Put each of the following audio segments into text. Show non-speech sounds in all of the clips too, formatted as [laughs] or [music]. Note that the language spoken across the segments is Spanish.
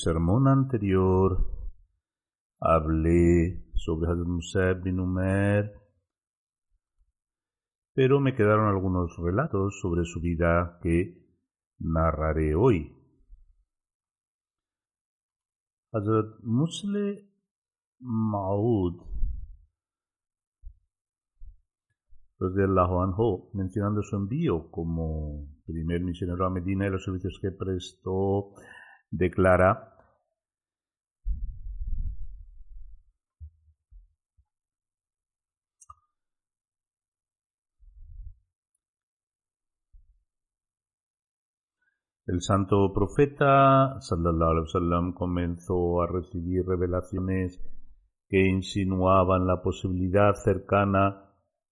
sermón anterior hablé sobre Hazrat Musa bin Umer, pero me quedaron algunos relatos sobre su vida que narraré hoy. Hazrat Musle Maud anhu, mencionando su envío como primer misionero a Medina y los servicios que prestó, declara El santo profeta sallallahu alaihi wasallam comenzó a recibir revelaciones que insinuaban la posibilidad cercana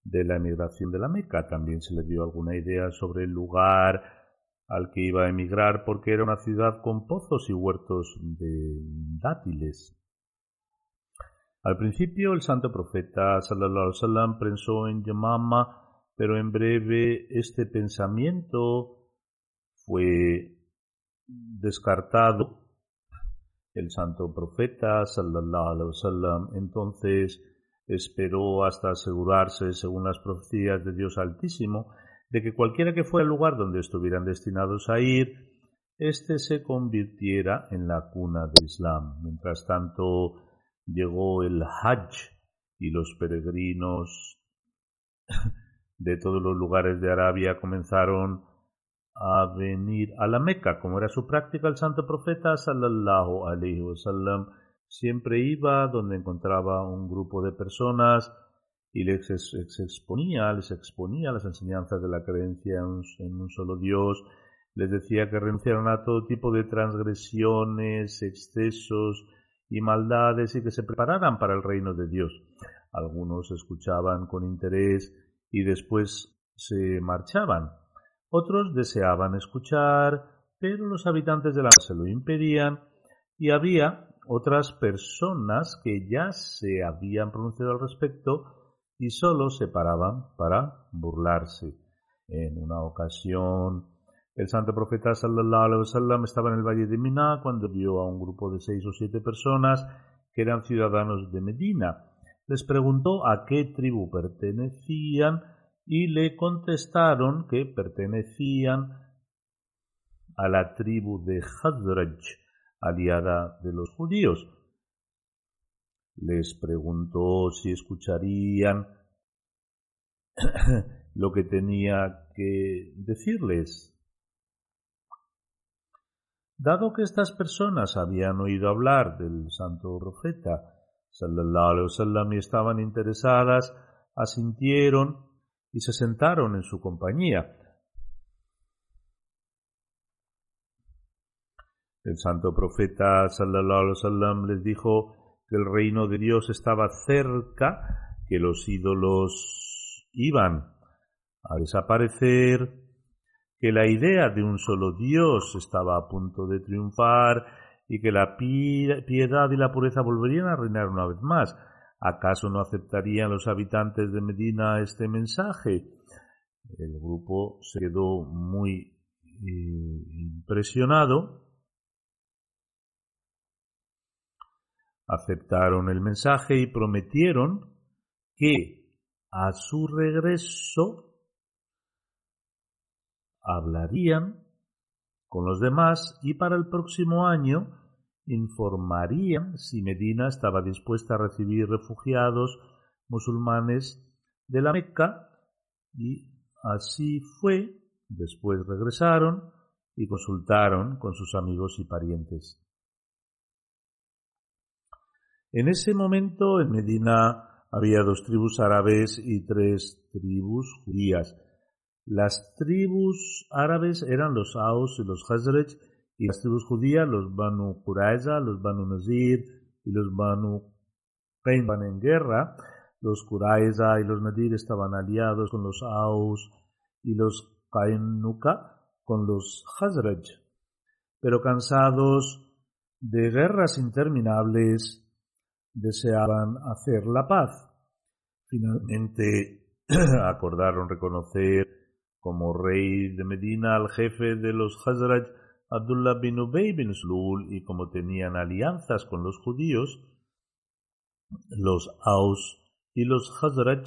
de la emigración de la Meca. También se le dio alguna idea sobre el lugar al que iba a emigrar porque era una ciudad con pozos y huertos de dátiles. Al principio el santo profeta sallallahu alaihi pensó en Yamama, pero en breve este pensamiento fue descartado. El santo profeta sallallahu alaihi entonces esperó hasta asegurarse, según las profecías de Dios Altísimo, de que cualquiera que fuera el lugar donde estuvieran destinados a ir, éste se convirtiera en la cuna del Islam. Mientras tanto, llegó el Hajj y los peregrinos de todos los lugares de Arabia comenzaron a venir a la Meca, como era su práctica el santo profeta sallallahu alaihi wasallam siempre iba donde encontraba un grupo de personas y les exponía, les exponía las enseñanzas de la creencia en un, solo Dios, les decía que renunciaran a todo tipo de transgresiones, excesos y maldades y que se prepararan para el reino de Dios. Algunos escuchaban con interés y después se marchaban. Otros deseaban escuchar, pero los habitantes de la se lo impedían y había otras personas que ya se habían pronunciado al respecto y solo se paraban para burlarse. En una ocasión, el santo profeta sallallahu alaihi wasallam estaba en el valle de Mina cuando vio a un grupo de seis o siete personas que eran ciudadanos de Medina. Les preguntó a qué tribu pertenecían y le contestaron que pertenecían a la tribu de Hadraj, aliada de los judíos. Les preguntó si escucharían [coughs] lo que tenía que decirles. Dado que estas personas habían oído hablar del santo profeta sallallahu alaihi wasallam y estaban interesadas, asintieron y se sentaron en su compañía. El santo profeta sallallahu alaihi wasallam les dijo que el reino de Dios estaba cerca, que los ídolos iban a desaparecer, que la idea de un solo Dios estaba a punto de triunfar y que la piedad y la pureza volverían a reinar una vez más. ¿Acaso no aceptarían los habitantes de Medina este mensaje? El grupo se quedó muy eh, impresionado. Aceptaron el mensaje y prometieron que a su regreso hablarían con los demás y para el próximo año informarían si Medina estaba dispuesta a recibir refugiados musulmanes de la Meca y así fue. Después regresaron y consultaron con sus amigos y parientes. En ese momento en Medina había dos tribus árabes y tres tribus judías. Las tribus árabes eran los Aus y los Hazraj y las tribus judías los Banu Quraiza, los Banu Nazir y los Banu Qain en guerra. Los Quraiza y los Nadir estaban aliados con los Aus y los Qainuka con los Hazraj. Pero cansados de guerras interminables, deseaban hacer la paz. Finalmente [clears throat] acordaron reconocer como rey de Medina al jefe de los Hazraj, Abdullah bin Ubay bin Slul, y como tenían alianzas con los judíos, los Aus y los Hazraj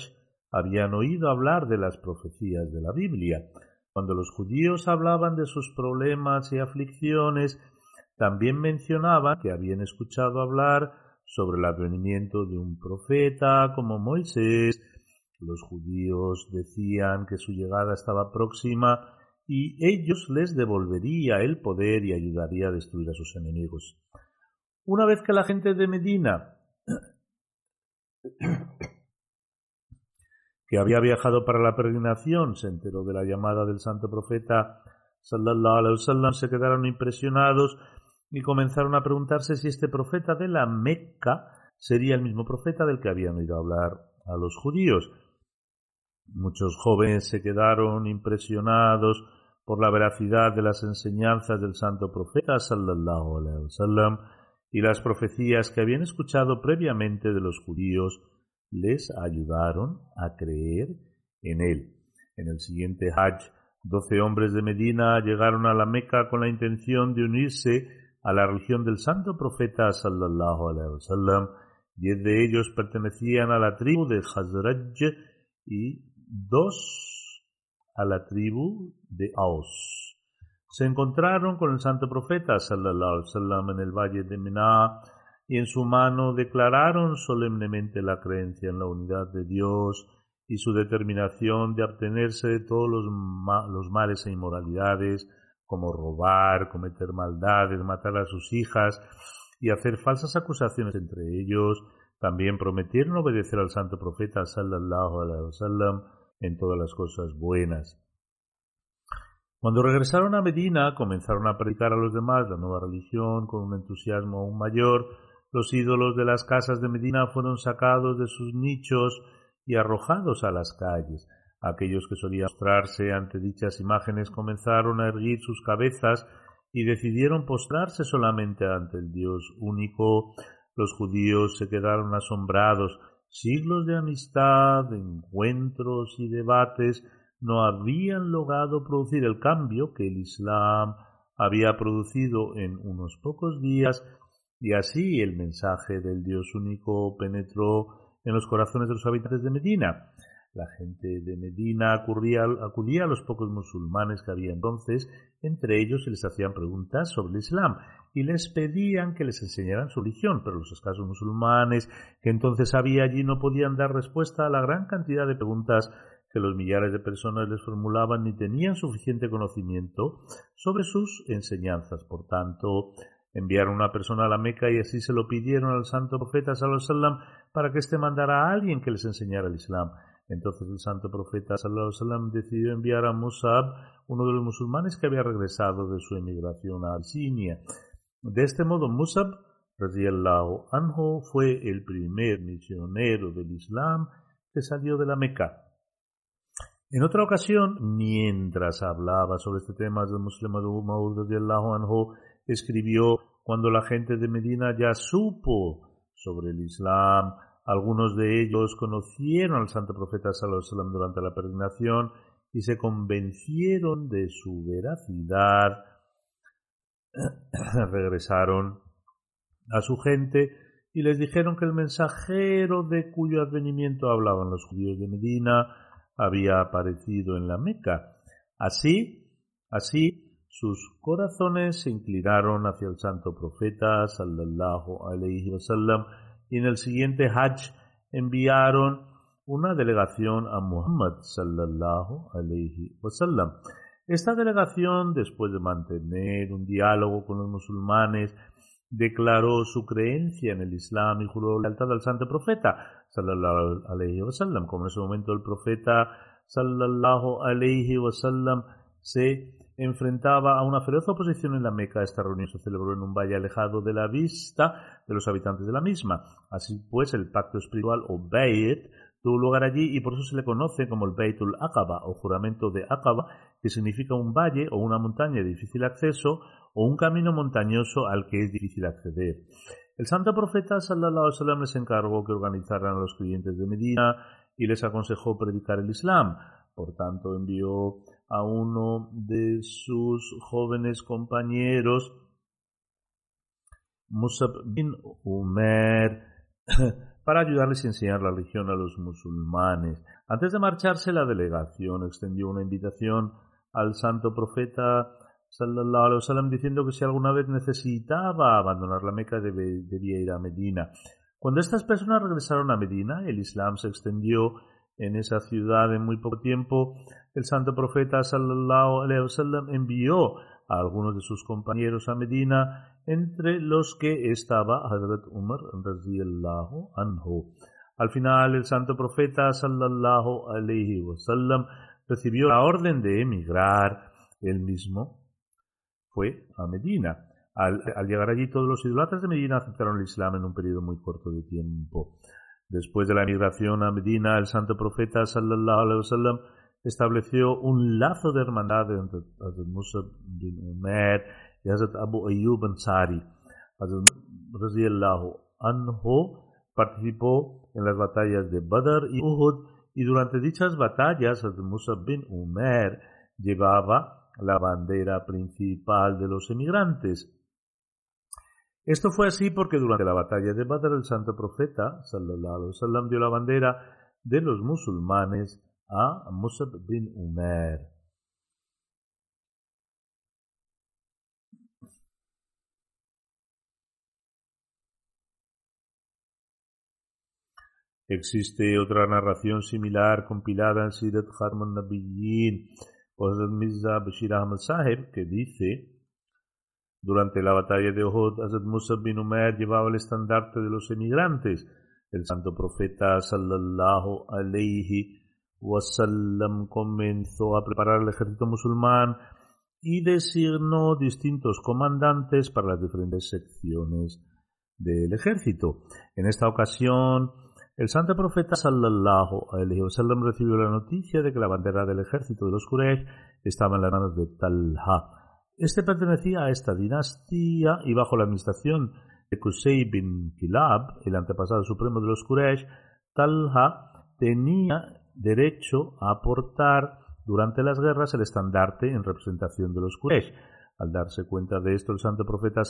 habían oído hablar de las profecías de la Biblia. Cuando los judíos hablaban de sus problemas y aflicciones, también mencionaban que habían escuchado hablar sobre el advenimiento de un profeta como Moisés. Los judíos decían que su llegada estaba próxima y ellos les devolvería el poder y ayudaría a destruir a sus enemigos. Una vez que la gente de Medina [coughs] que había viajado para la peregrinación, se enteró de la llamada del santo profeta sallallahu alaihi wasallam, se quedaron impresionados y comenzaron a preguntarse si este profeta de la Meca sería el mismo profeta del que habían oído hablar a los judíos. Muchos jóvenes se quedaron impresionados por la veracidad de las enseñanzas del santo profeta sallallahu alaihi wasallam y las profecías que habían escuchado previamente de los judíos les ayudaron a creer en él. En el siguiente Hajj, doce hombres de Medina llegaron a la Meca con la intención de unirse a la religión del santo profeta sallallahu alaihi wasallam. Diez de ellos pertenecían a la tribu de Hazraj y dos a la tribu de Aus. Se encontraron con el santo profeta sallallahu alaihi wasallam en el valle de Mená y en su mano declararon solemnemente la creencia en la unidad de Dios y su determinación de abstenerse de todos los, los males e inmoralidades, como robar, cometer maldades, matar a sus hijas y hacer falsas acusaciones entre ellos. También prometieron obedecer al santo profeta sallallahu alaihi wasallam en todas las cosas buenas. Cuando regresaron a Medina, comenzaron a predicar a los demás la nueva religión con un entusiasmo aún mayor, los ídolos de las casas de Medina fueron sacados de sus nichos y arrojados a las calles. Aquellos que solían mostrarse ante dichas imágenes comenzaron a erguir sus cabezas y decidieron postrarse solamente ante el Dios único. Los judíos se quedaron asombrados. Siglos de amistad, encuentros y debates no habían logrado producir el cambio que el Islam había producido en unos pocos días y así el mensaje del Dios único penetró en los corazones de los habitantes de Medina. La gente de Medina acudía, a los pocos musulmanes que había entonces, entre ellos se les hacían preguntas sobre el Islam y les pedían que les enseñaran su religión, pero los escasos musulmanes que entonces había allí no podían dar respuesta a la gran cantidad de preguntas que los millares de personas les formulaban ni tenían suficiente conocimiento sobre sus enseñanzas. Por tanto, Enviaron una persona a la Meca y así se lo pidieron al santo profeta sallallahu para que éste mandara a alguien que les enseñara el Islam. Entonces el santo profeta sallallahu decidió enviar a Musab, uno de los musulmanes que había regresado de su emigración a Abisinia. De este modo Musab anhu fue el primer misionero del Islam que salió de la Meca. En otra ocasión, mientras hablaba sobre este tema, el musulmán anhu escribió cuando la gente de Medina ya supo sobre el Islam, algunos de ellos conocieron al santo profeta sallallahu durante la peregrinación y se convencieron de su veracidad, [clears throat] regresaron a su gente y les dijeron que el mensajero de cuyo advenimiento hablaban los judíos de Medina había aparecido en la Meca. Así, así, sus corazones se inclinaron hacia el santo profeta sallallahu alayhi wasallam y en el siguiente Hajj enviaron una delegación a Muhammad sallallahu alayhi wasallam. Esta delegación, después de mantener un diálogo con los musulmanes, declaró su creencia en el Islam y juró lealtad al santo profeta sallallahu alayhi wasallam. Como en ese momento el profeta sallallahu alayhi wasallam se enfrentaba a una feroz oposición en la Meca. Esta reunión se celebró en un valle alejado de la vista de los habitantes de la misma. Así pues, el pacto espiritual o Bayt tuvo lugar allí y por eso se le conoce como el Beitul Aqaba o juramento de Aqaba, que significa un valle o una montaña de difícil acceso o un camino montañoso al que es difícil acceder. El santo profeta sallallahu alaihi wasallam les encargó que organizaran a los creyentes de Medina y les aconsejó predicar el Islam. Por tanto, envió a uno de sus jóvenes compañeros, Musab bin Umer, [coughs] para ayudarles a enseñar la religión a los musulmanes. Antes de marcharse, la delegación extendió una invitación al santo profeta sallallahu alaihi wasallam diciendo que si alguna vez necesitaba abandonar la Meca debía ir a Medina. Cuando estas personas regresaron a Medina, el Islam se extendió en esa ciudad en muy poco tiempo. El santo profeta sallallahu alaihi wasallam envió a algunos de sus compañeros a Medina, entre los que estaba Hazrat Umar radiyallahu anhu. Al final, el santo profeta sallallahu alaihi wasallam recibió la orden de emigrar. Él mismo fue a Medina. Al, llegar allí, todos los idólatras de Medina aceptaron el Islam en un periodo muy corto de tiempo. Después de la emigración a Medina, el santo profeta sallallahu alaihi wasallam estableció un lazo de hermandad entre Hazrat Musa bin Umar y Hazrat Abu Ayyub Ansari. Hazrat anhu participó en las batallas de Badr y Uhud y durante dichas batallas Hazrat Musa bin Umar llevaba la bandera principal de los emigrantes. Esto fue así porque durante la batalla de Badr el santo profeta sallallahu alaihi dio la bandera de los musulmanes a Musab bin Umar. Existe otra narración similar compilada en Sirat Harman Nabiyyin por Mirza Bashir Ahmad Sahib que dice durante la batalla de Uhud, Hazrat Musa bin Umar llevaba el estandarte de los emigrantes. El santo profeta sallallahu alayhi wasallam comenzó a preparar el ejército musulmán y designó distintos comandantes para las diferentes secciones del ejército. En esta ocasión, el santo profeta sallallahu alaihi wasallam recibió la noticia de que la bandera del ejército de los Quraysh estaba en las manos de Talha. Este pertenecía a esta dinastía y bajo la administración de Qusay bin Kilab, el antepasado supremo de los Quraysh, Talha tenía derecho a aportar durante las guerras el estandarte en representación de los Quraysh. Al darse cuenta de esto, el santo profeta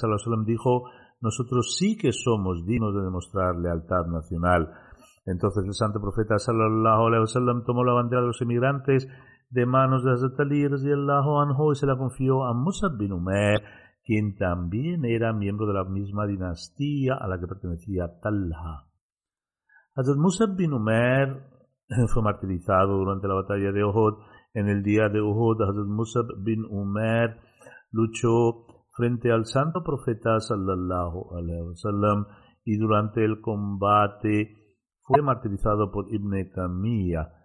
dijo: Nosotros sí que somos dignos de demostrar lealtad nacional. Entonces el santo profeta sallallahu alaihi wasallam tomó la bandera de los emigrantes de manos de Hazrat Ali anhu y se la confió a Musab bin Umar, quien también era miembro de la misma dinastía a la que pertenecía Talha. Hazrat Musab bin Umar [laughs] fue martirizado durante la batalla de Uhud. En el día de Uhud, Hazrat Musab bin Umar luchó frente al santo profeta sallallahu alaihi wasallam y durante el combate fue martirizado por Ibn Tamiya.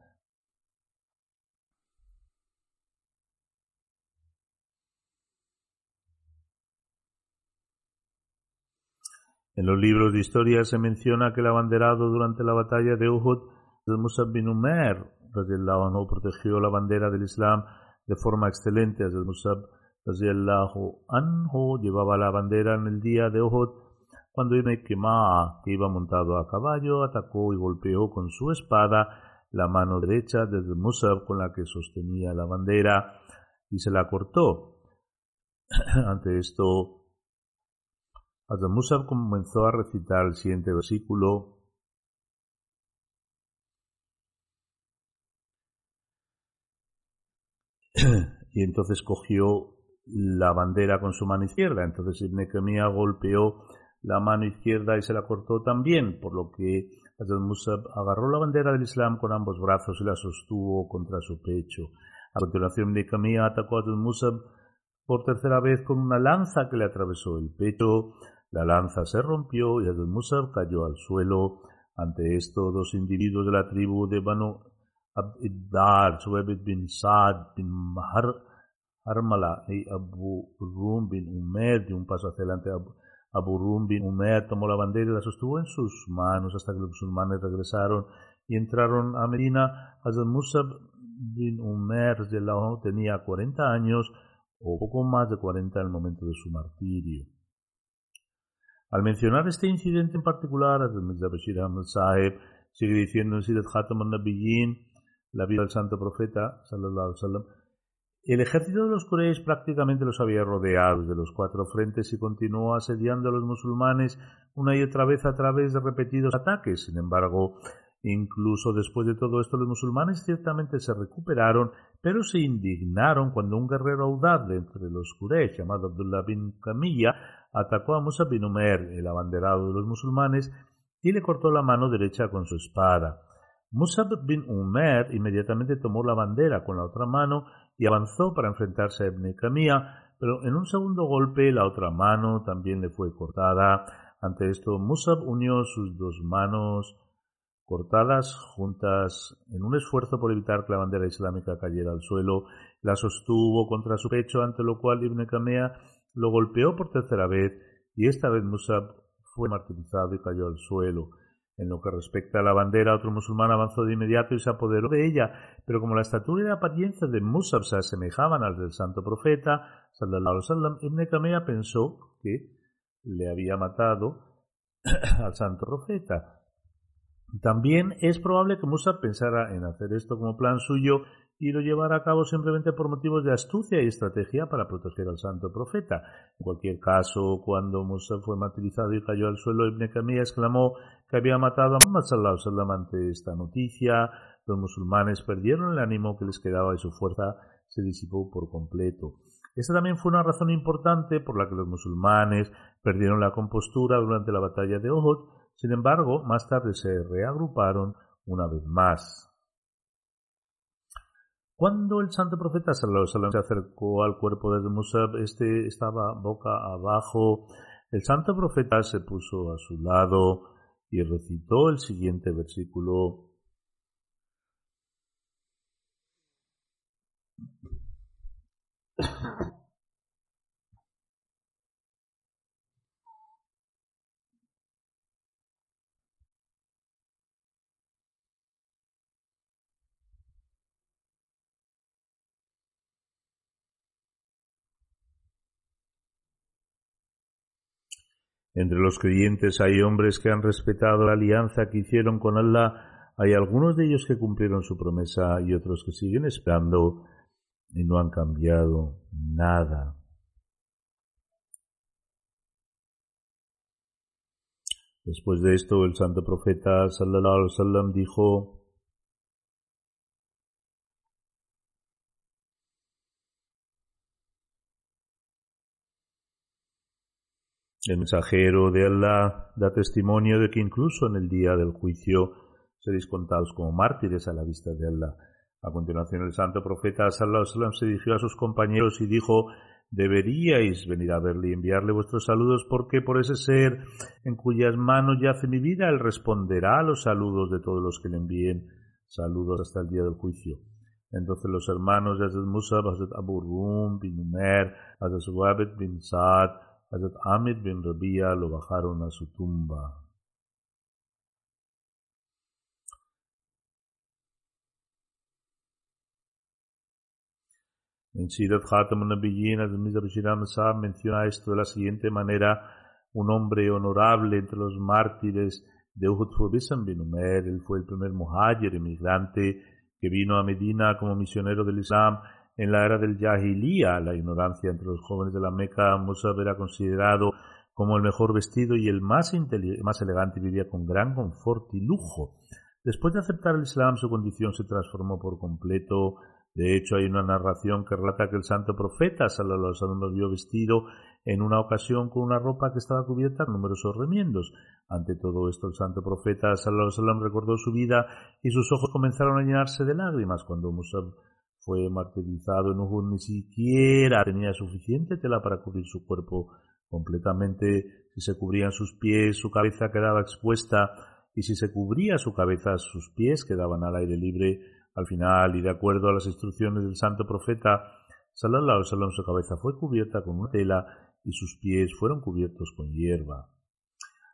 En los libros de historia se menciona que el abanderado durante la batalla de Uhud, Musab bin Umar, anhu, protegió la bandera del Islam de forma excelente. Hazrat Musab anhu llevaba la bandera en el día de Uhud cuando Ibn que iba montado a caballo, atacó y golpeó con su espada la mano derecha de Musab con la que sostenía la bandera y se la cortó. [clears throat] Ante esto, Hazrat Musab comenzó a recitar el siguiente versículo. [clears throat] y entonces cogió la bandera con su mano izquierda. Entonces Kemia golpeó la mano izquierda y se la cortó también, por lo que Hazrat Musab agarró la bandera del Islam con ambos brazos y la sostuvo contra su pecho. A continuación Kemia atacó a Hazrat Musab por tercera vez con una lanza que le atravesó el pecho. La lanza se rompió y Hazrat Musab cayó al suelo. Ante esto, dos individuos de la tribu de Banu Abdiddar, Suebit bin Saad bin Mahar, Armala y Abu Rum bin Umer, de un paso hacia adelante, Abu Rum bin Umer tomó la bandera y la sostuvo en sus manos hasta que los musulmanes regresaron y entraron a Medina. Hazrat Musab bin Umer tenía 40 años o poco más de 40 en el momento de su martirio. Al mencionar este incidente en particular, sigue diciendo en Khatam al-Nabiyyin, la vida del santo profeta, el ejército de los Quraysh prácticamente los había rodeado de los cuatro frentes y continuó asediando a los musulmanes una y otra vez a través de repetidos ataques. Sin embargo, incluso después de todo esto, los musulmanes ciertamente se recuperaron, pero se indignaron cuando un guerrero audaz de entre los Quraysh, llamado Abdullah bin Camilla, atacó a Musa bin Umer, el abanderado de los musulmanes, y le cortó la mano derecha con su espada. Musab bin Umer inmediatamente tomó la bandera con la otra mano y avanzó para enfrentarse a Ibn Kamia, pero en un segundo golpe la otra mano también le fue cortada. Ante esto, Musab unió sus dos manos cortadas juntas en un esfuerzo por evitar que la bandera islámica cayera al suelo, la sostuvo contra su pecho, ante lo cual Ibn Kamea lo golpeó por tercera vez y esta vez Musab fue martirizado y cayó al suelo. En lo que respecta a la bandera, otro musulmán avanzó de inmediato y se apoderó de ella, pero como la estatura y la apariencia de Musab se asemejaban al del santo profeta, sallallahu alaihi Ibn Kamea pensó que le había matado [coughs] al santo profeta. También es probable que Musab pensara en hacer esto como plan suyo y lo llevara a cabo simplemente por motivos de astucia y estrategia para proteger al santo profeta. En cualquier caso, cuando Musa fue martirizado y cayó al suelo, Ibn Kamiyya exclamó que había matado a Muhammad sallallahu ante esta noticia. Los musulmanes perdieron el ánimo que les quedaba y su fuerza se disipó por completo. Esta también fue una razón importante por la que los musulmanes perdieron la compostura durante la batalla de Uhud. Sin embargo, más tarde se reagruparon una vez más. Cuando el santo profeta se acercó al cuerpo de Musab, este estaba boca abajo. El santo profeta se puso a su lado y recitó el siguiente versículo. Entre los creyentes hay hombres que han respetado la alianza que hicieron con Allah, hay algunos de ellos que cumplieron su promesa y otros que siguen esperando y no han cambiado nada. Después de esto, el santo profeta sallallahu alaihi wasallam dijo: El mensajero de Allah da testimonio de que incluso en el día del juicio seréis contados como mártires a la vista de Allah. A continuación el santo profeta sallallahu se dirigió a sus compañeros y dijo deberíais venir a verle y enviarle vuestros saludos porque por ese ser en cuyas manos yace mi vida él responderá a los saludos de todos los que le envíen saludos hasta el día del juicio. Entonces los hermanos de Hazrat Musa, Hazrat Abu Rum bin Umer, Hazrat bin Saad, Hazrat Amir bin Rabia lo bajaron a su tumba. En Sirat Khatam Nabiyyin, Hazrat Mirza Bashir menciona esto de la siguiente manera: un hombre honorable entre los mártires de Uhud fue bin Umer. Él fue el primer muhajir emigrante que vino a Medina como misionero del Islam en la era del Jahiliya, la ignorancia entre los jóvenes de la Meca, Musab era considerado como el mejor vestido y el más, elegante vivía con gran confort y lujo. Después de aceptar el Islam, su condición se transformó por completo. De hecho, hay una narración que relata que el santo profeta Sallallahu Alaihi vio vestido en una ocasión con una ropa que estaba cubierta con numerosos remiendos. Ante todo esto, el santo profeta Sallallahu Alaihi recordó su vida y sus ojos comenzaron a llenarse de lágrimas cuando Musab fue martirizado en Uhud, ni siquiera tenía suficiente tela para cubrir su cuerpo completamente. Si se cubrían sus pies, su cabeza quedaba expuesta, y si se cubría su cabeza, sus pies quedaban al aire libre. Al final, y de acuerdo a las instrucciones del santo profeta, Sallallahu Alaihi su cabeza fue cubierta con una tela y sus pies fueron cubiertos con hierba.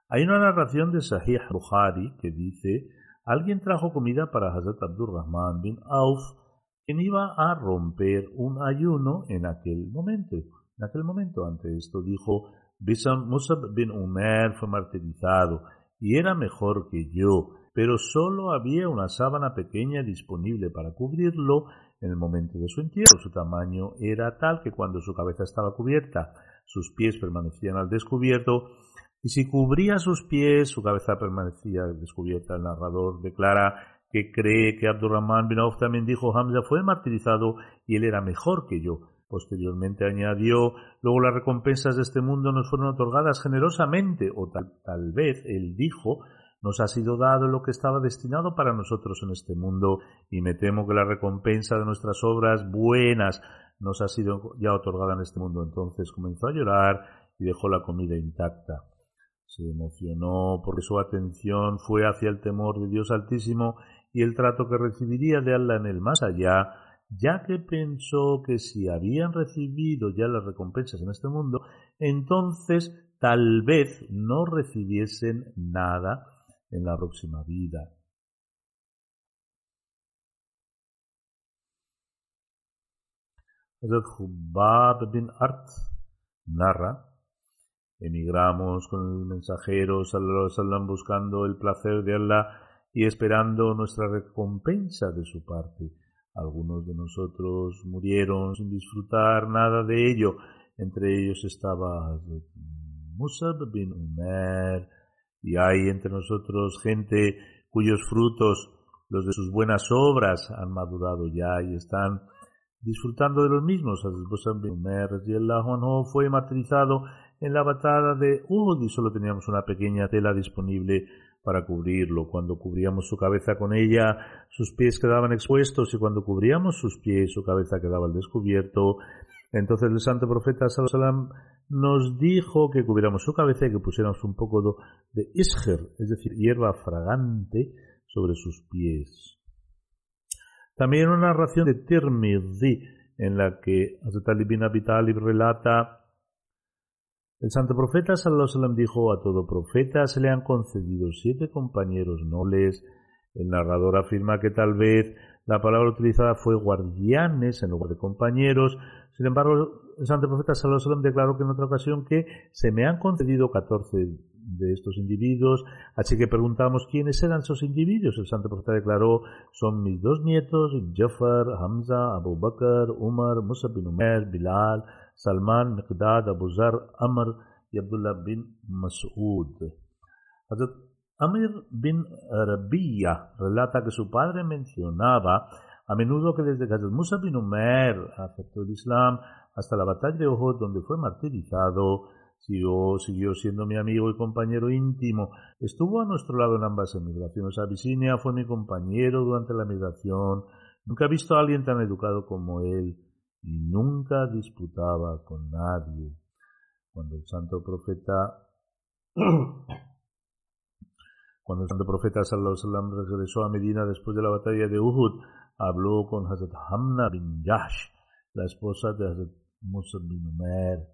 Hay una narración de Sahih Bukhari que dice, alguien trajo comida para Hazrat Abdurrahman bin Auf quien iba a romper un ayuno en aquel momento. En aquel momento, ante esto, dijo, Musab bin Umar fue martirizado y era mejor que yo, pero solo había una sábana pequeña disponible para cubrirlo en el momento de su entierro. Su tamaño era tal que cuando su cabeza estaba cubierta, sus pies permanecían al descubierto, y si cubría sus pies, su cabeza permanecía descubierta. El narrador declara que cree que Abdurrahman bin Auf también dijo Hamza fue martirizado y él era mejor que yo. Posteriormente añadió, luego las recompensas de este mundo nos fueron otorgadas generosamente, o tal, tal vez él dijo, nos ha sido dado lo que estaba destinado para nosotros en este mundo, y me temo que la recompensa de nuestras obras buenas nos ha sido ya otorgada en este mundo. Entonces comenzó a llorar y dejó la comida intacta. Se emocionó porque su atención fue hacia el temor de Dios Altísimo y el trato que recibiría de Allah en el más allá, ya que pensó que si habían recibido ya las recompensas en este mundo, entonces tal vez no recibiesen nada en la próxima vida. Hazrat bin Art narra, emigramos con el mensajero sallallahu buscando el placer de Allah y esperando nuestra recompensa de su parte. Algunos de nosotros murieron sin disfrutar nada de ello. Entre ellos estaba Musab bin Umar, y hay entre nosotros gente cuyos frutos, los de sus buenas obras, han madurado ya y están disfrutando de los mismos. Musab bin Umar fue martirizado en la batalla de Uhud y solo teníamos una pequeña tela disponible para cubrirlo. Cuando cubríamos su cabeza con ella, sus pies quedaban expuestos y cuando cubríamos sus pies, su cabeza quedaba al descubierto. Entonces el santo profeta Sallallahu nos dijo que cubriéramos su cabeza y que pusiéramos un poco de isger, es decir, hierba fragante, sobre sus pies. También una narración de Tirmidhi en la que Hazrat Ali bin Abi relata el santo profeta sallallahu dijo a todo profeta se le han concedido siete compañeros nobles. El narrador afirma que tal vez la palabra utilizada fue guardianes en lugar de compañeros. Sin embargo, el santo profeta sallallahu declaró que en otra ocasión que se me han concedido catorce de estos individuos, así que preguntamos quiénes eran esos individuos. El santo profeta declaró, son mis dos nietos, Jafar, Hamza, Abu Bakr, Umar, Musa bin Umar, Bilal, Salman, Miqdad, Abu Zar, Amr y Abdullah bin Mas'ud. Amir bin Rabiya relata que su padre mencionaba a menudo que desde que Musa bin Umar aceptó el Islam hasta la batalla de Uhud donde fue martirizado, siguió, siguió siendo mi amigo y compañero íntimo. Estuvo a nuestro lado en ambas emigraciones. Abisinia fue mi compañero durante la migración. Nunca he visto a alguien tan educado como él y nunca disputaba con nadie. Cuando el santo profeta [clears throat] cuando el santo profeta sallallahu regresó a Medina después de la batalla de Uhud, habló con Hazrat Hamna bin Yash, la esposa de Hazrat Musa bin Umar.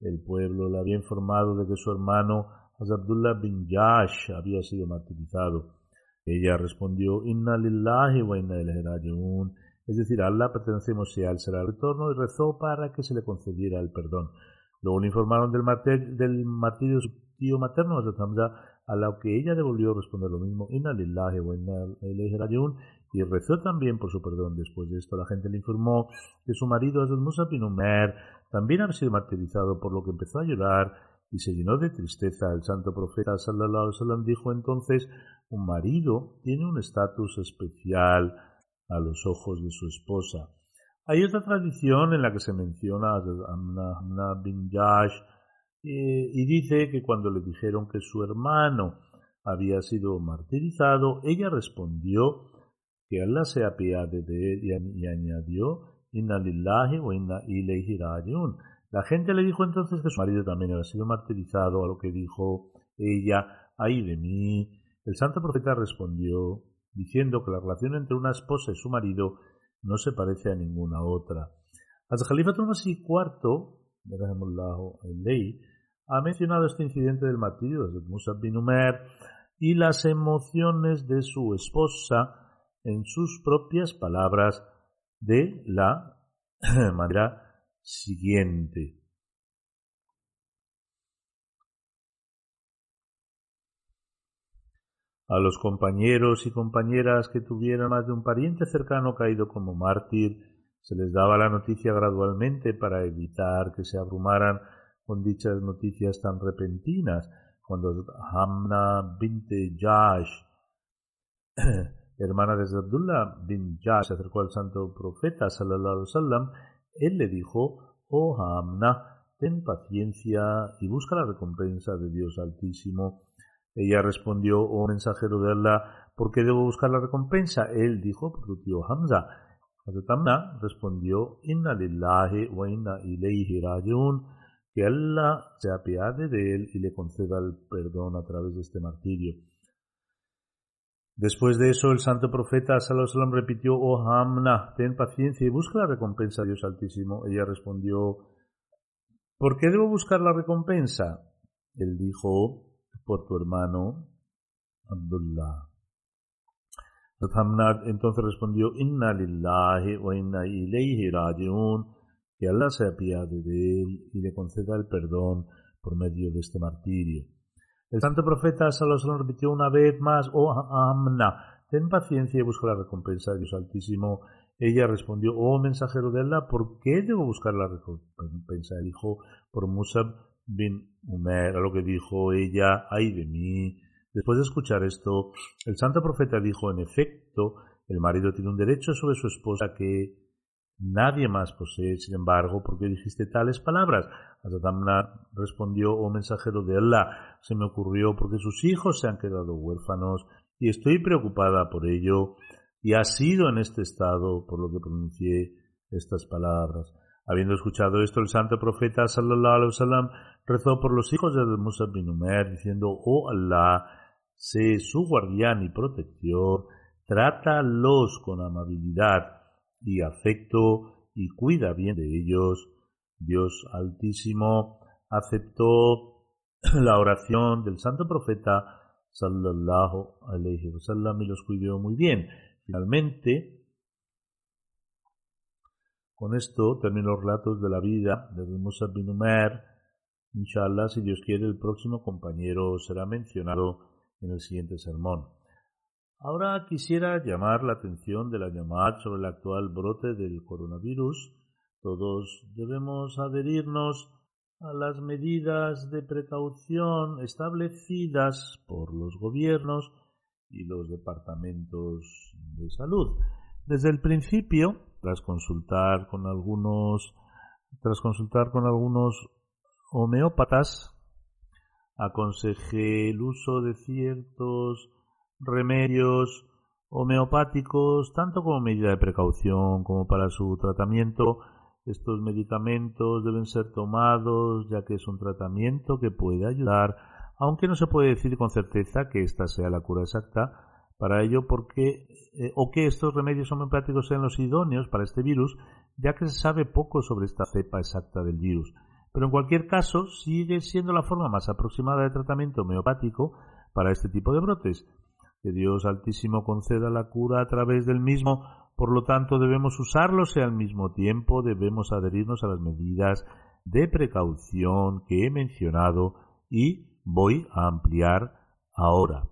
El pueblo le había informado de que su hermano Hazrat Abdullah bin Yash había sido martirizado. Ella respondió, Inna wa inna es decir, a Allah pertenecemos y a él será el retorno, y rezó para que se le concediera el perdón. Luego le informaron del, martirio de su tío materno, a lo que ella devolvió responder lo mismo, Inna lillahi wa inna y rezó también por su perdón. Después de esto, la gente le informó que su marido, Hazrat Musa bin Umer, también había sido martirizado, por lo que empezó a llorar y se llenó de tristeza. El santo profeta sallallahu alaihi wasallam dijo entonces, un marido tiene un estatus especial a los ojos de su esposa. Hay otra tradición en la que se menciona a Amna bin Yash eh, y dice que cuando le dijeron que su hermano había sido martirizado, ella respondió que Allah se apiade de él y, añadió Inna lillahi wa inna ilayhi rajiun. La gente le dijo entonces que su marido también había sido martirizado, a lo que dijo ella, ay de mí. El santo profeta respondió diciendo que la relación entre una esposa y su marido no se parece a ninguna otra. Hasta Jalifa Masih IV, ley, ha mencionado este incidente del martirio de Musa bin Umer y las emociones de su esposa en sus propias palabras de la [clears throat] manera siguiente. A los compañeros y compañeras que tuvieran más de un pariente cercano caído como mártir, se les daba la noticia gradualmente para evitar que se abrumaran con dichas noticias tan repentinas. Cuando Hamna binte Jash, [clears throat] hermana de Abdullah bin Jash, se acercó al santo profeta sallallahu wasallam, él le dijo, oh Hamna, ten paciencia y busca la recompensa de Dios Altísimo ella respondió, oh mensajero de Allah, ¿por qué debo buscar la recompensa? Él dijo, por tu tío Hamza. Hazrat respondió, Inna lillahi wa inna ilayhi rajiun, que Allah se apiade de él y le conceda el perdón a través de este martirio. Después de eso, el santo profeta Sallallahu repitió, oh Hamna, ten paciencia y busca la recompensa, Dios Altísimo. Ella respondió, ¿por qué debo buscar la recompensa? Él dijo, por tu hermano Abdullah. entonces respondió, Inna lillahi wa inna ilayhi rajiun, que Allah se apiade de él y le conceda el perdón por medio de este martirio. El santo profeta Salomón repitió una vez más, oh Amna, ten paciencia y busca la recompensa de Dios Altísimo. Ella respondió, oh mensajero de Allah, ¿por qué debo buscar la recompensa? Él dijo, por Musab bin Umer, lo que dijo ella, ay de mí. Después de escuchar esto, el santo profeta dijo, en efecto, el marido tiene un derecho sobre su esposa que nadie más posee. Sin embargo, ¿por qué dijiste tales palabras? Azatamna respondió, oh mensajero de Allah, se me ocurrió porque sus hijos se han quedado huérfanos y estoy preocupada por ello y ha sido en este estado por lo que pronuncié estas palabras. Habiendo escuchado esto, el santo profeta sallallahu alaihi wasallam rezó por los hijos de Musa bin Umer, diciendo, oh Allah, sé su guardián y protector, trátalos con amabilidad y afecto y cuida bien de ellos. Dios Altísimo aceptó [clears throat] la oración del santo profeta sallallahu alaihi wasallam y los cuidó muy bien. Finalmente, con esto termino los relatos de la vida de Musa bin Umer. Inshallah, si Dios quiere, el próximo compañero será mencionado en el siguiente sermón. Ahora quisiera llamar la atención de la llamada sobre el actual brote del coronavirus. Todos debemos adherirnos a las medidas de precaución establecidas por los gobiernos y los departamentos de salud. Desde el principio, tras consultar con algunos, tras consultar con algunos homeópatas, aconsejé el uso de ciertos remedios homeopáticos, tanto como medida de precaución como para su tratamiento. Estos medicamentos deben ser tomados ya que es un tratamiento que puede ayudar, aunque no se puede decir con certeza que esta sea la cura exacta, para ello porque eh, o que estos remedios homeopáticos sean los idóneos para este virus, ya que se sabe poco sobre esta cepa exacta del virus. Pero en cualquier caso, sigue siendo la forma más aproximada de tratamiento homeopático para este tipo de brotes. Que Dios Altísimo conceda la cura a través del mismo Por lo tanto, debemos usarlos y al mismo tiempo debemos adherirnos a las medidas de precaución que he mencionado y voy a ampliar ahora.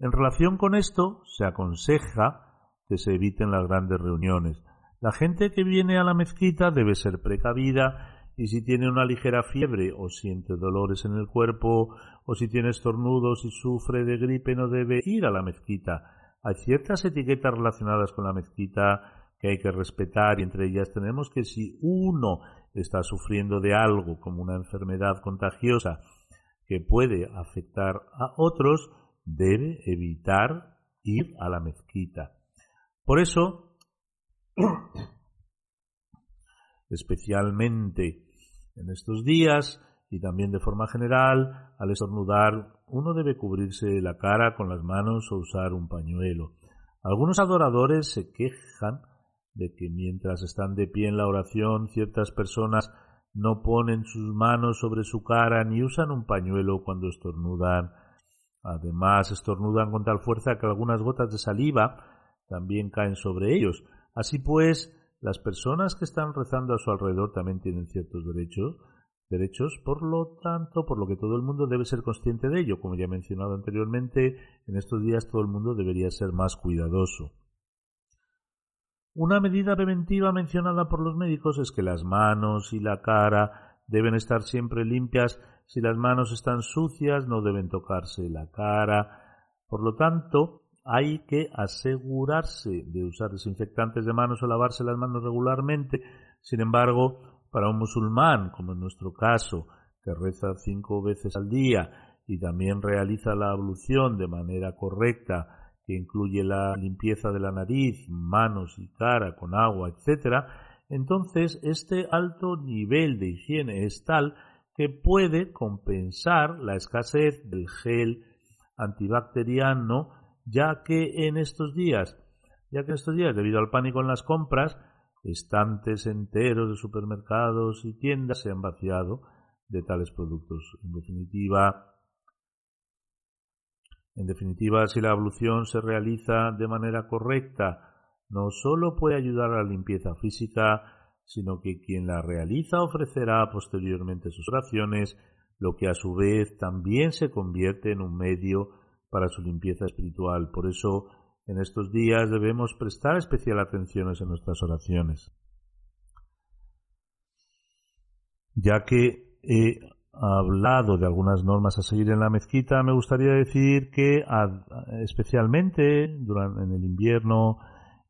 En relación con esto, se aconseja que se eviten las grandes reuniones. La gente que viene a la mezquita debe ser precavida y si tiene una ligera fiebre o siente dolores en el cuerpo o si tiene estornudos y sufre de gripe no debe ir a la mezquita. Hay ciertas etiquetas relacionadas con la mezquita que hay que respetar y entre ellas tenemos que si uno está sufriendo de algo como una enfermedad contagiosa que puede afectar a otros, debe evitar ir a la mezquita. Por eso, [clears throat] especialmente en estos días y también de forma general, al estornudar, uno debe cubrirse la cara con las manos o usar un pañuelo. Algunos adoradores se quejan de que mientras están de pie en la oración, ciertas personas no ponen sus manos sobre su cara ni usan un pañuelo cuando estornudan. Además, estornudan con tal fuerza que algunas gotas de saliva también caen sobre ellos. Así pues, las personas que están rezando a su alrededor también tienen ciertos derechos, derechos, por lo tanto, por lo que todo el mundo debe ser consciente de ello. Como ya he mencionado anteriormente, en estos días todo el mundo debería ser más cuidadoso. Una medida preventiva mencionada por los médicos es que las manos y la cara deben estar siempre limpias. Si las manos están sucias, no deben tocarse la cara. Por lo tanto, hay que asegurarse de usar desinfectantes de manos o lavarse las manos regularmente. Sin embargo, para un musulmán, como en nuestro caso, que reza cinco veces al día y también realiza la ablución de manera correcta que incluye la limpieza de la nariz, manos y cara con agua, etc., entonces este alto nivel de higiene es tal que puede compensar la escasez del gel antibacteriano, ya que en estos días, ya que en estos días, debido al pánico en las compras, estantes enteros de supermercados y tiendas se han vaciado de tales productos. En definitiva, en definitiva, si la ablución se realiza de manera correcta, no sólo puede ayudar a la limpieza física, sino que quien la realiza ofrecerá posteriormente sus oraciones, lo que a su vez también se convierte en un medio para su limpieza espiritual. Por eso, en estos días debemos prestar especial atención en nuestras oraciones. Ya que hablado de algunas normas a seguir en la mezquita, me gustaría decir que especialmente durante, en el invierno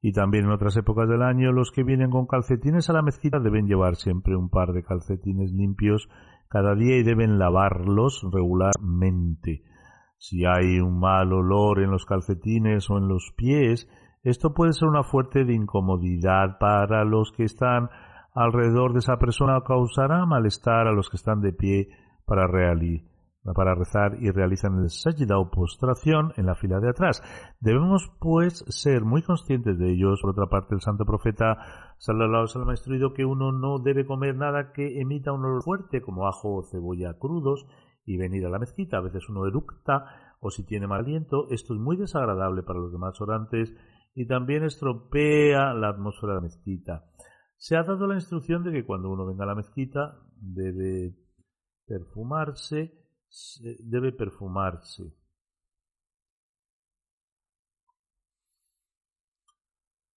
y también en otras épocas del año, los que vienen con calcetines a la mezquita deben llevar siempre un par de calcetines limpios cada día y deben lavarlos regularmente. Si hay un mal olor en los calcetines o en los pies, esto puede ser una fuerte de incomodidad para los que están alrededor de esa persona causará malestar a los que están de pie para, para rezar y realizan el sajda o postración en la fila de atrás. Debemos pues ser muy conscientes de ellos. Por otra parte, el santo profeta sallallahu alaihi ha instruido que uno no debe comer nada que emita un olor fuerte como ajo o cebolla crudos y venir a la mezquita. A veces uno eructa o si tiene mal aliento. Esto es muy desagradable para los demás orantes y también estropea la atmósfera de la mezquita. Se ha dado la instrucción de que cuando uno venga a la mezquita debe perfumarse, debe perfumarse.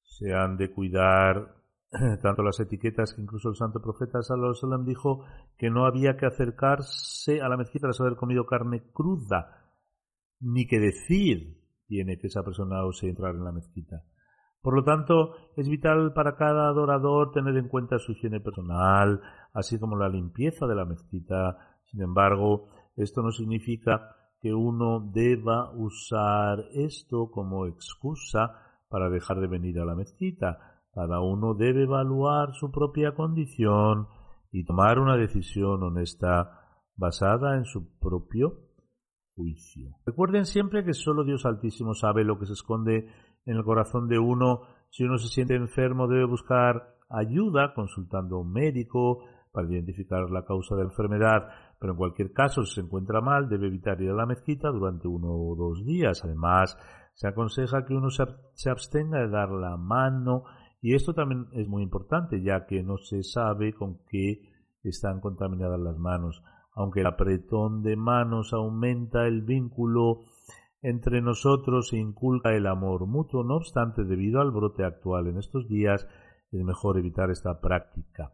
Se han de cuidar [clears throat] tanto las etiquetas que incluso el santo profeta Sallallahu dijo que no había que acercarse a la mezquita tras haber comido carne cruda, ni que decir tiene que esa persona ose entrar en la mezquita. Por lo tanto, es vital para cada adorador tener en cuenta su higiene personal, así como la limpieza de la mezquita. Sin embargo, esto no significa que uno deba usar esto como excusa para dejar de venir a la mezquita. Cada uno debe evaluar su propia condición y tomar una decisión honesta basada en su propio juicio. Recuerden siempre que solo Dios Altísimo sabe lo que se esconde en el corazón de uno. Si uno se siente enfermo, debe buscar ayuda consultando a un médico para identificar la causa de la enfermedad. Pero en cualquier caso, si se encuentra mal, debe evitar ir a la mezquita durante uno o dos días. Además, Se aconseja que uno se abstenga de dar la mano y esto también es muy importante ya que no se sabe con qué están contaminadas las manos. Aunque el apretón de manos aumenta el vínculo entre nosotros e inculca el amor mutuo, no obstante, debido al brote actual en estos días, es mejor evitar esta práctica.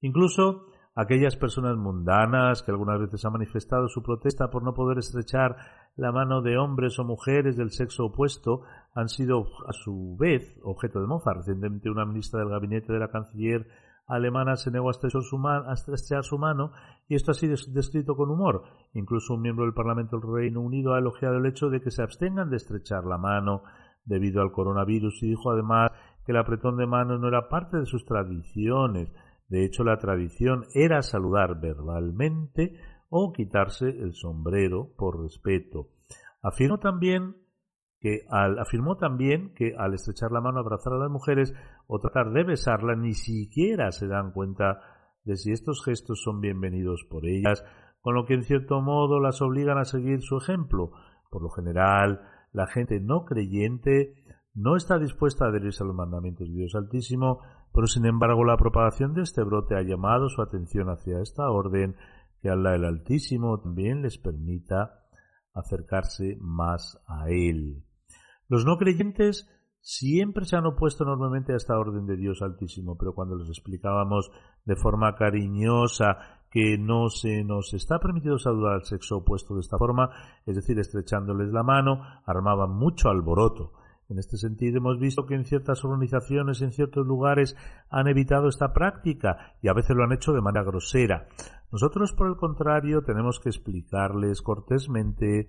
Incluso aquellas personas mundanas que algunas veces han manifestado su protesta por no poder estrechar la mano de hombres o mujeres del sexo opuesto han sido a su vez objeto de mofa. Recientemente una ministra del gabinete de la canciller alemana se negó a estrechar, su mano y esto ha sido descrito con humor. Incluso un miembro del Parlamento del Reino Unido ha elogiado el hecho de que se abstengan de estrechar la mano debido al coronavirus y dijo además que el apretón de mano no era parte de sus tradiciones. De hecho, la tradición era saludar verbalmente o quitarse el sombrero por respeto. Afirmó también que al, afirmó también que al estrechar la mano, abrazar a las mujeres o tratar de besarla, ni siquiera se dan cuenta de si estos gestos son bienvenidos por ellas, con lo que en cierto modo las obligan a seguir su ejemplo. Por lo general, la gente no creyente no está dispuesta a adherirse a los mandamientos de Dios Altísimo, pero sin embargo la propagación de este brote ha llamado su atención hacia esta orden que Allah el Altísimo también les permita acercarse más a Él. Los no creyentes siempre se han opuesto enormemente a esta orden de Dios Altísimo, pero cuando les explicábamos de forma cariñosa que no se nos está permitido saludar al sexo opuesto de esta forma, es decir, estrechándoles la mano, armaban mucho alboroto. En este sentido, hemos visto que en ciertas organizaciones, en ciertos lugares, han evitado esta práctica y a veces lo han hecho de manera grosera. Nosotros, por el contrario, tenemos que explicarles cortésmente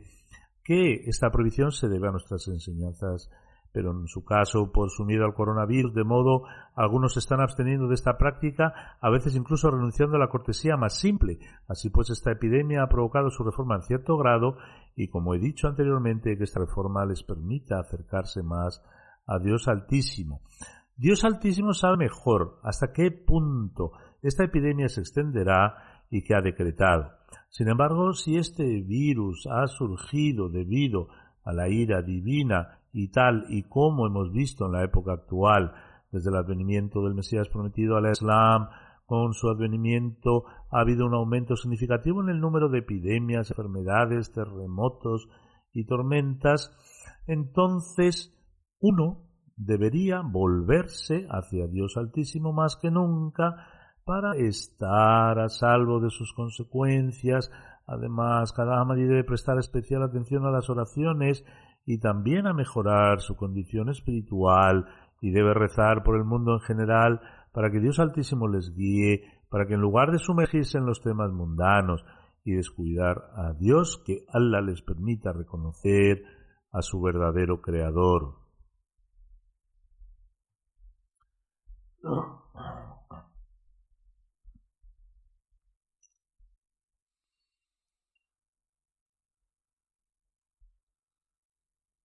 que esta prohibición se debe a nuestras enseñanzas pero en su caso por su miedo al coronavirus, de modo algunos se están absteniendo de esta práctica, a veces incluso renunciando a la cortesía más simple. Así pues, esta epidemia ha provocado su reforma en cierto grado y, como he dicho anteriormente, que esta reforma les permita acercarse más a Dios Altísimo. Dios Altísimo sabe mejor hasta qué punto esta epidemia se extenderá y que ha decretado. Sin embargo, si este virus ha surgido debido a la ira divina y tal y como hemos visto en la época actual, desde el advenimiento del Mesías prometido al Islam, con su advenimiento ha habido un aumento significativo en el número de epidemias, enfermedades, terremotos y tormentas, entonces uno debería volverse hacia Dios Altísimo más que nunca para estar a salvo de sus consecuencias. Además, cada Ahmadi debe prestar especial atención a las oraciones y también a mejorar su condición espiritual y debe rezar por el mundo en general para que Dios Altísimo les guíe, para que en lugar de sumergirse en los temas mundanos y descuidar a Dios, que Allah les permita reconocer a su verdadero Creador.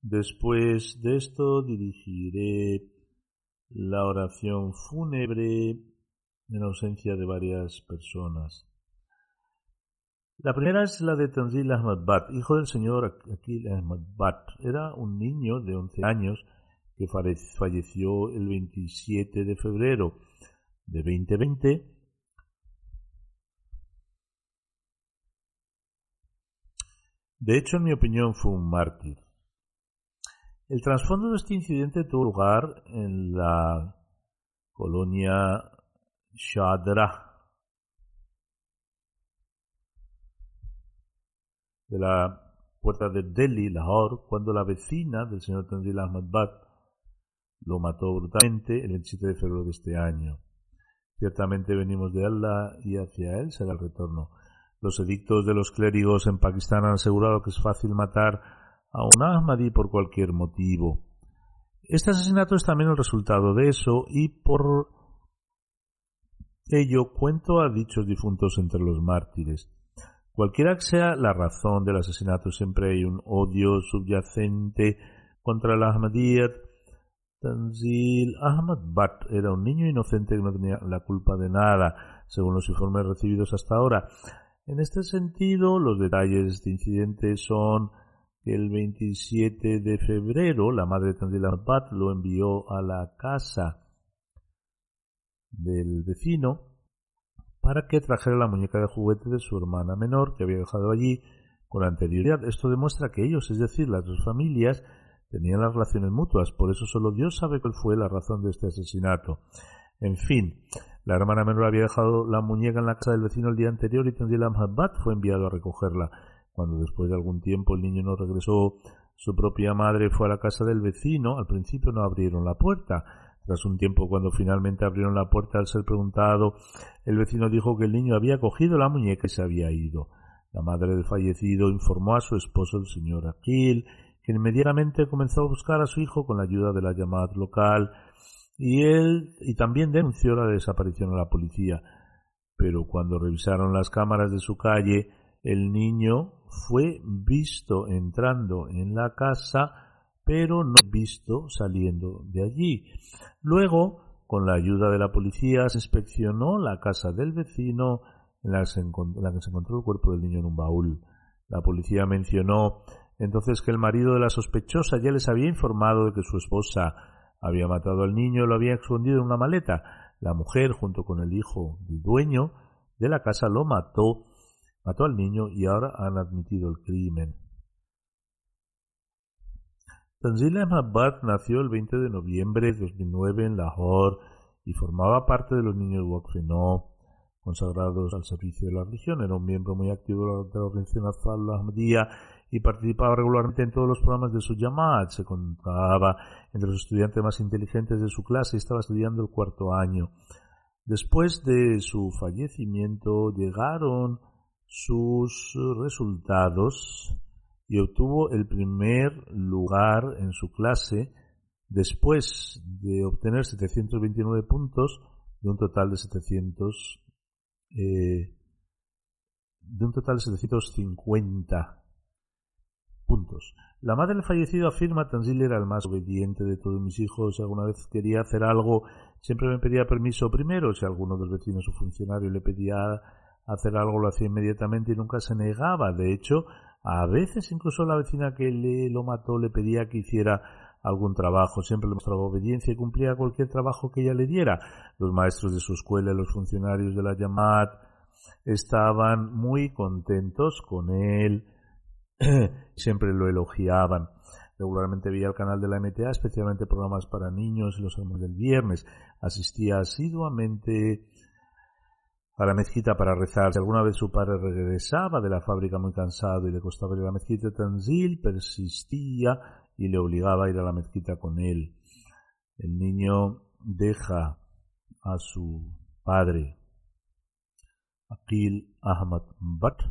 Después de esto dirigiré la oración fúnebre en ausencia de varias personas. La primera es la de Tanzil Ahmad Bat, hijo del señor Akil Ahmad Bat. Era un niño de 11 años que falleció el 27 de febrero de 2020 De hecho, en mi opinión, fue un mártir. El trasfondo de este incidente tuvo lugar en la colonia Shadra de la puerta de Delhi, Lahore, cuando la vecina del señor Tandil Ahmad Bat lo mató brutalmente el 27 de febrero de este año. Ciertamente venimos de Allah y hacia él será el retorno. Los edictos de los clérigos en Pakistán han asegurado que es fácil matar a un Ahmadi por cualquier motivo. Este asesinato es también el resultado de eso y por ello cuento a dichos difuntos entre los mártires. Cualquiera que sea la razón del asesinato, siempre hay un odio subyacente contra el Ahmadiyyat. Tanzil Ahmad Bat era un niño inocente que no tenía la culpa de nada, según los informes recibidos hasta ahora. En este sentido, los detalles de este incidente son el 27 de febrero la madre de Ahmad lo envió a la casa del vecino para que trajera la muñeca de juguete de su hermana menor que había dejado allí con anterioridad. Esto demuestra que ellos, es decir, las dos familias, tenían las relaciones mutuas. Por eso solo Dios sabe cuál fue la razón de este asesinato. En fin, la hermana menor había dejado la muñeca en la casa del vecino el día anterior y Tanzil Ahmad fue enviado a recogerla. Cuando después de algún tiempo el niño no regresó, su propia madre fue a la casa del vecino. Al principio no abrieron la puerta. Tras un tiempo, cuando finalmente abrieron la puerta al ser preguntado, el vecino dijo que el niño había cogido la muñeca y se había ido. La madre del fallecido informó a su esposo, el señor Aquil, que inmediatamente comenzó a buscar a su hijo con la ayuda de la llamada local y él y también denunció la desaparición a la policía. Pero cuando revisaron las cámaras de su calle, el niño fue visto entrando en la casa, pero no visto saliendo de allí. Luego, con la ayuda de la policía, se inspeccionó la casa del vecino en la, que se encontró el cuerpo del niño en un baúl. La policía mencionó entonces que el marido de la sospechosa ya les había informado de que su esposa había matado al niño y lo había escondido en una maleta. La mujer, junto con el hijo del dueño de la casa, lo mató Mató al niño y ahora han admitido el crimen. Tanzil Ahmad nació el 20 de noviembre de 2009 en Lahore y formaba parte de los niños Waqf consagrados al servicio de la religión. Era un miembro muy activo de la organización Atfal Ahmadiyya y participaba regularmente en todos los programas de su Jamaat. Se contaba entre los estudiantes más inteligentes de su clase y estaba estudiando el cuarto año. Después de su fallecimiento llegaron sus resultados y obtuvo el primer lugar en su clase después de obtener 729 puntos de un total de 700 eh, de un total de 750 puntos. La madre del fallecido afirma Tanzil era el más obediente de todos mis hijos. Alguna vez quería hacer algo, siempre me pedía permiso primero. Si alguno de los vecinos o funcionarios le pedía hacer algo lo hacía inmediatamente y nunca se negaba. De hecho, a veces incluso la vecina que le lo mató le pedía que hiciera algún trabajo, siempre le mostraba obediencia y cumplía cualquier trabajo que ella le diera. Los maestros de su escuela los funcionarios de la Yamat estaban muy contentos con él, [clears throat] siempre lo elogiaban. Regularmente veía el canal de la MTA, especialmente programas para niños y los sermones del viernes. Asistía asiduamente a la mezquita para rezar. Si alguna vez su padre regresaba de la fábrica muy cansado y le costaba ir a la mezquita, Tanzil persistía y le obligaba a ir a la mezquita con él. El niño deja a su padre, Akil Ahmad Bhatt,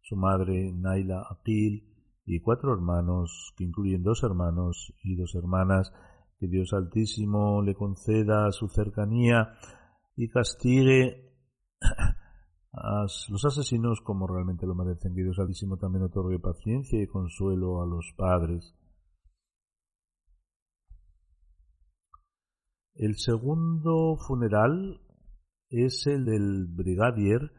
su madre Naila Akil y cuatro hermanos, que incluyen dos hermanos y dos hermanas, que Dios Altísimo le conceda su cercanía y castigue [clears throat] los asesinos como realmente lo merecen. Que Dios Altísimo también otorgue paciencia y consuelo a los padres. El segundo funeral es el del brigadier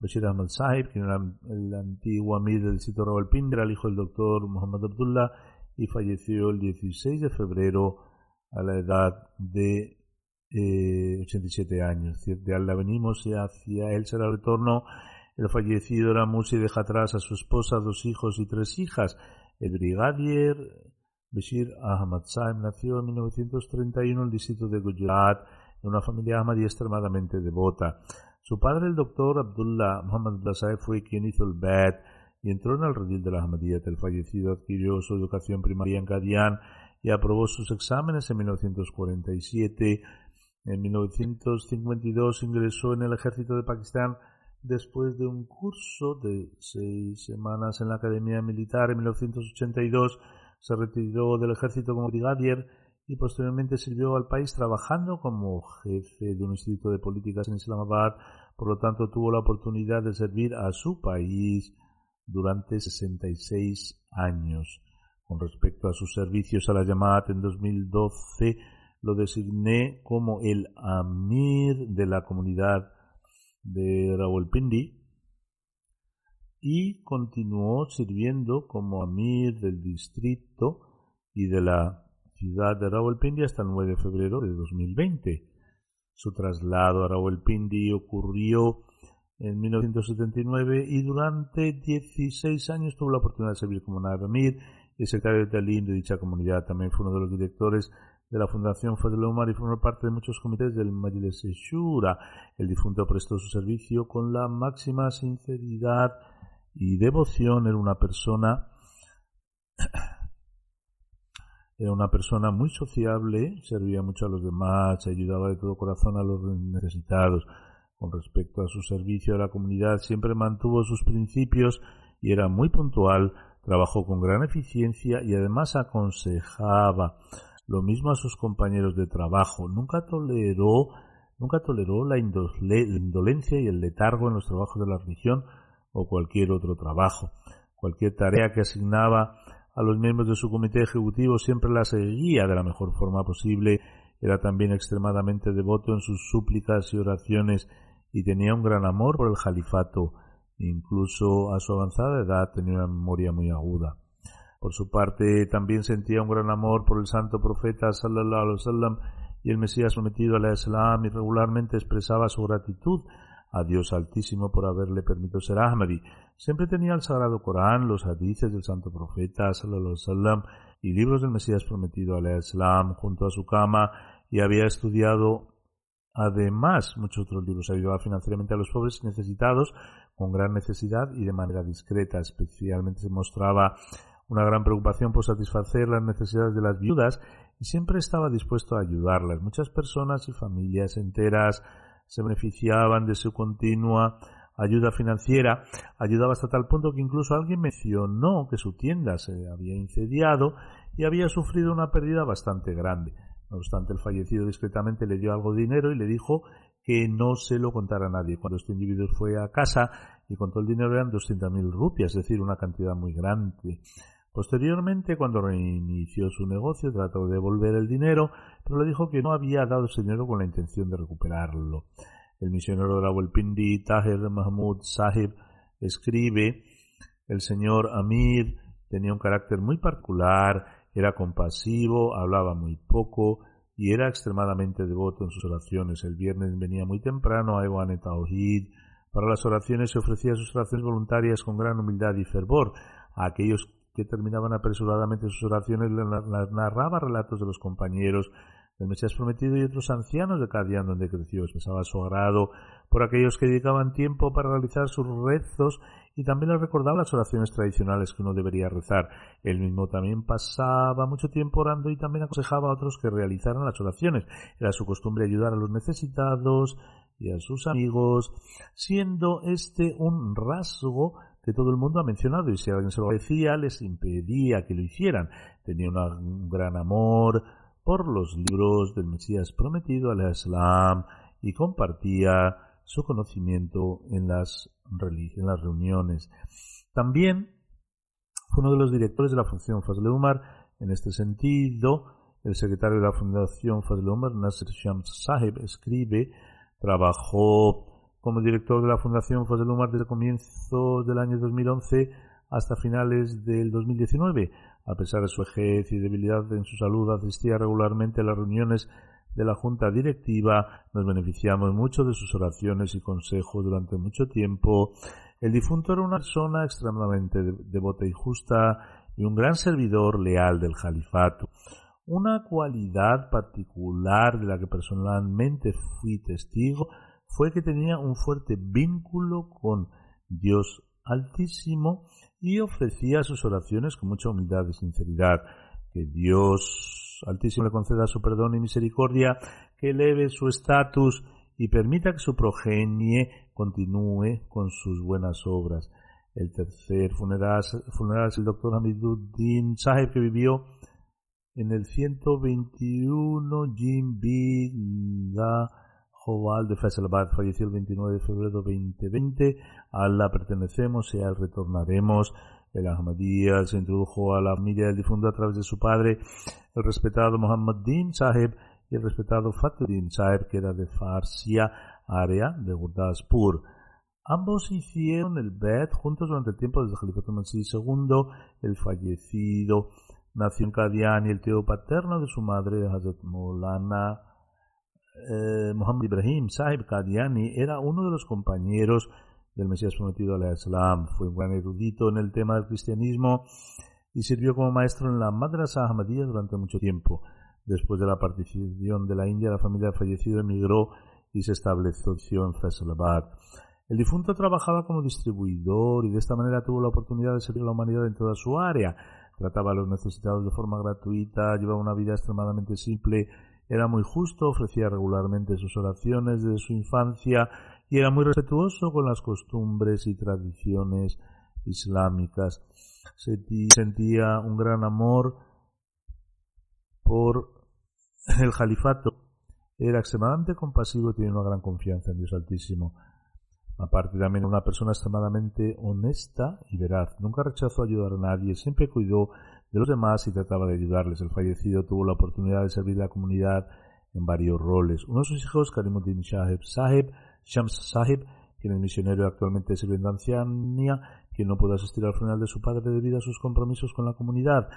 Bashir Ahmad Sahib, que era el antiguo amir del sitio Rawalpindi, era el hijo del doctor Muhammad Abdullah y falleció el 16 de febrero a la edad de 87 eh, años. De Allah venimos y hacia él será el retorno. El fallecido Ramusi deja atrás a su esposa, dos hijos y tres hijas. El brigadier Bashir Ahmad Saib nació en 1931 en el distrito de Gujarat en una familia ahmadí extremadamente devota. Su padre, el doctor Abdullah Muhammad Saib, fue quien hizo el BED y entró en el redil de la Ahmadiyyat. El fallecido adquirió su educación primaria en Qadian y aprobó sus exámenes en 1947 en 1952 ingresó en el ejército de Pakistán después de un curso de seis semanas en la Academia Militar. En 1982 se retiró del ejército como brigadier y posteriormente sirvió al país trabajando como jefe de un instituto de políticas en Islamabad. Por lo tanto, tuvo la oportunidad de servir a su país durante 66 años. Con respecto a sus servicios a la llamada en 2012, lo designé como el Amir de la comunidad de Rawalpindi y continuó sirviendo como amir del distrito y de la ciudad de Rawalpindi hasta el 9 de febrero de 2020. Su traslado a Rawalpindi ocurrió en 1979 y durante 16 años tuvo la oportunidad de servir como Amir y secretario de Talim de dicha comunidad. También fue uno de los directores de la Fundación Fadel Omar y formó parte de muchos comités del Majlis Shura. El difunto prestó su servicio con la máxima sinceridad y devoción. Era una persona [clears throat] era una persona muy sociable, servía mucho a los demás, ayudaba de todo corazón a los necesitados. Con respecto a su servicio a la comunidad, siempre mantuvo sus principios y era muy puntual, trabajó con gran eficiencia y además aconsejaba lo mismo a sus compañeros de trabajo. Nunca toleró, nunca toleró la indolencia y el letargo en los trabajos de la religión o cualquier otro trabajo. Cualquier tarea que asignaba a los miembros de su comité ejecutivo siempre la seguía de la mejor forma posible. Era también extremadamente devoto en sus súplicas y oraciones y tenía un gran amor por el califato. Incluso a su avanzada edad tenía una memoria muy aguda. Por su parte, también sentía un gran amor por el santo profeta sallallahu alaihi wasallam y el Mesías prometido al Islam y regularmente expresaba su gratitud a Dios Altísimo por haberle permitido ser Ahmadi. Siempre tenía el Sagrado Corán, los hadices del santo profeta sallallahu alaihi y libros del Mesías prometido al Islam junto a su cama y había estudiado Además, muchos otros libros ayudaba financieramente a los pobres y necesitados con gran necesidad y de manera discreta. Especialmente se mostraba una gran preocupación por satisfacer las necesidades de las viudas y siempre estaba dispuesto a ayudarlas. Muchas personas y familias enteras se beneficiaban de su continua ayuda financiera. Ayudaba hasta tal punto que incluso alguien mencionó que su tienda se había incendiado y había sufrido una pérdida bastante grande. No obstante, el fallecido discretamente le dio algo de dinero y le dijo que no se lo contara a nadie. Cuando este individuo fue a casa y contó el dinero eran 200.000 rupias, es decir, una cantidad muy grande. Posteriormente, cuando reinició su negocio, trató de devolver el dinero, pero le dijo que no había dado ese dinero con la intención de recuperarlo. El misionero de la Welpindi, Tahir Mahmud Sahib, escribe, el señor Amir tenía un carácter muy particular, era compasivo, hablaba muy poco y era extremadamente devoto en sus oraciones. El viernes venía muy temprano a Ewan Tawhid. Para las oraciones se ofrecía sus oraciones voluntarias con gran humildad y fervor. A aquellos terminaban apresuradamente sus oraciones narraba relatos de los compañeros del Mesías prometido y otros ancianos de día donde creció. Expresaba su agrado por aquellos que dedicaban tiempo para realizar sus rezos y también les recordaba las oraciones tradicionales que uno debería rezar. Él mismo también pasaba mucho tiempo orando y también aconsejaba a otros que realizaran las oraciones. Era su costumbre ayudar a los necesitados y a sus amigos, siendo este un rasgo que todo el mundo ha mencionado y si alguien se lo decía les impedía que lo hicieran. Tenía un gran amor por los libros del Mesías prometido al Islam y compartía su conocimiento en las, en las reuniones. También fue uno de los directores de la Fundación Fazl Umar. En este sentido, el secretario de la Fundación Fazl Umar, Nasser Shams Sahib, escribe, trabajó como director de la Fundación Fazl Umar desde comienzos del año 2011 hasta finales del 2019. A pesar de su vejez y debilidad en su salud, asistía regularmente a las reuniones de la junta directiva, nos beneficiamos mucho de sus oraciones y consejos durante mucho tiempo. El difunto era una persona extremadamente devota y justa y un gran servidor leal del califato. Una cualidad particular de la que personalmente fui testigo fue que tenía un fuerte vínculo con Dios Altísimo y ofrecía sus oraciones con mucha humildad y sinceridad. Que Dios Altísimo le conceda su perdón y misericordia, que eleve su estatus y permita que su progenie continúe con sus buenas obras. El tercer funeral, es el doctor Hamiduddin Saheb, que vivió en el 121 Jim Joval de Faisalabad. Falleció el 29 de febrero de 2020. A la pertenecemos y a él retornaremos. El Ahmadiyya se introdujo a la familia del difunto a través de su padre, el respetado Muhammad Din Sahib, y el respetado Fatuddin Sahib, que era de Farsia, área de Gurdaspur. Ambos hicieron el Bet juntos durante el tiempo Khalifatul Masih II, el fallecido nació en Qadian y el tío paterno de su madre, Hazrat Molana eh, Muhammad Ibrahim Sahib Qadiani, era uno de los compañeros del Mesías prometido al Islam. Fue un gran erudito en el tema del cristianismo y sirvió como maestro en la Madrasa Ahmadiyya durante mucho tiempo. Después de la partición de la India, la familia del fallecido emigró y se estableció en Faisalabad. El difunto trabajaba como distribuidor y de esta manera tuvo la oportunidad de servir a la humanidad en toda su área. Trataba a los necesitados de forma gratuita, llevaba una vida extremadamente simple, era muy justo, ofrecía regularmente sus oraciones desde su infancia y era muy respetuoso con las costumbres y tradiciones islámicas. Sentía un gran amor por el califato. Era extremadamente compasivo y tenía una gran confianza en Dios Altísimo. Aparte también una persona extremadamente honesta y veraz. Nunca rechazó ayudar a nadie, siempre cuidó de los demás y trataba de ayudarles. El fallecido tuvo la oportunidad de servir a la comunidad en varios roles. Uno de sus hijos, Karimuddin Shahib Sahib, Shams Sahib, quien es misionero actualmente sirviendo a ancianía, quien no pudo asistir al funeral de su padre debido a sus compromisos con la comunidad.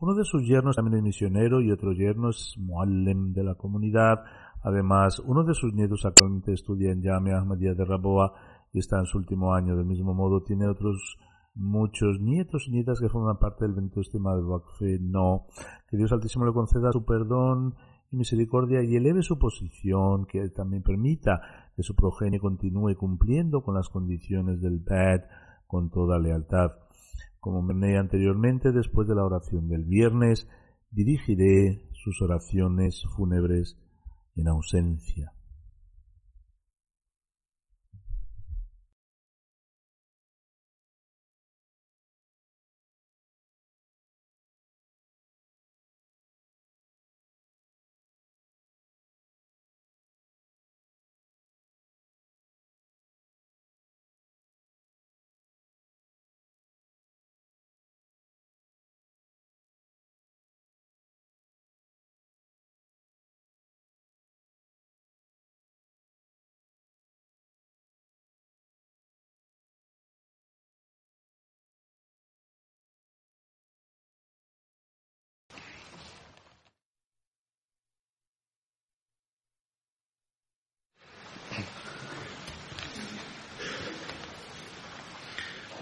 Uno de sus yernos también es misionero y otro yerno es muallem de la comunidad. Además, uno de sus nietos actualmente estudia en Yamia Ahmadiyya de Raboa y está en su último año. Del mismo modo, tiene otros muchos nietos y nietas que forman parte del bendito sistema del Wakfe. No. Que Dios Altísimo le conceda su perdón y misericordia y eleve su posición, que también permita que su progenie continúe cumpliendo con las condiciones del Bad con toda lealtad. Como mencioné anteriormente, después de la oración del viernes, dirigiré sus oraciones fúnebres en ausencia.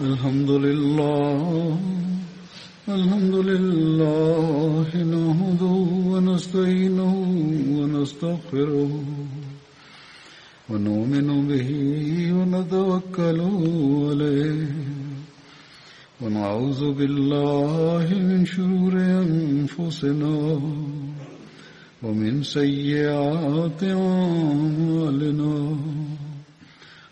الحمد لله الحمد لله نحمده ونستعينه ونستغفره ونؤمن به ونتوكل عليه ونعوذ بالله من شرور أنفسنا ومن سيئات أعمالنا.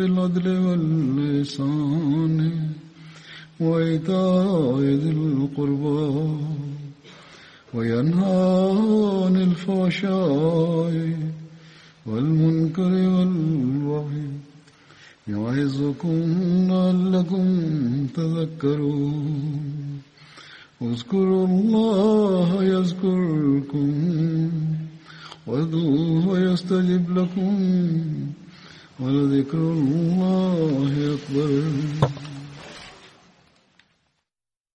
بالعدل واللسان وإيتاء ذي القربى وينهى عن الفحشاء والمنكر والبغي يعظكم لعلكم تذكرون. اذكروا الله يذكركم وادعوه يستجب لكم. ولذكر الله أكبر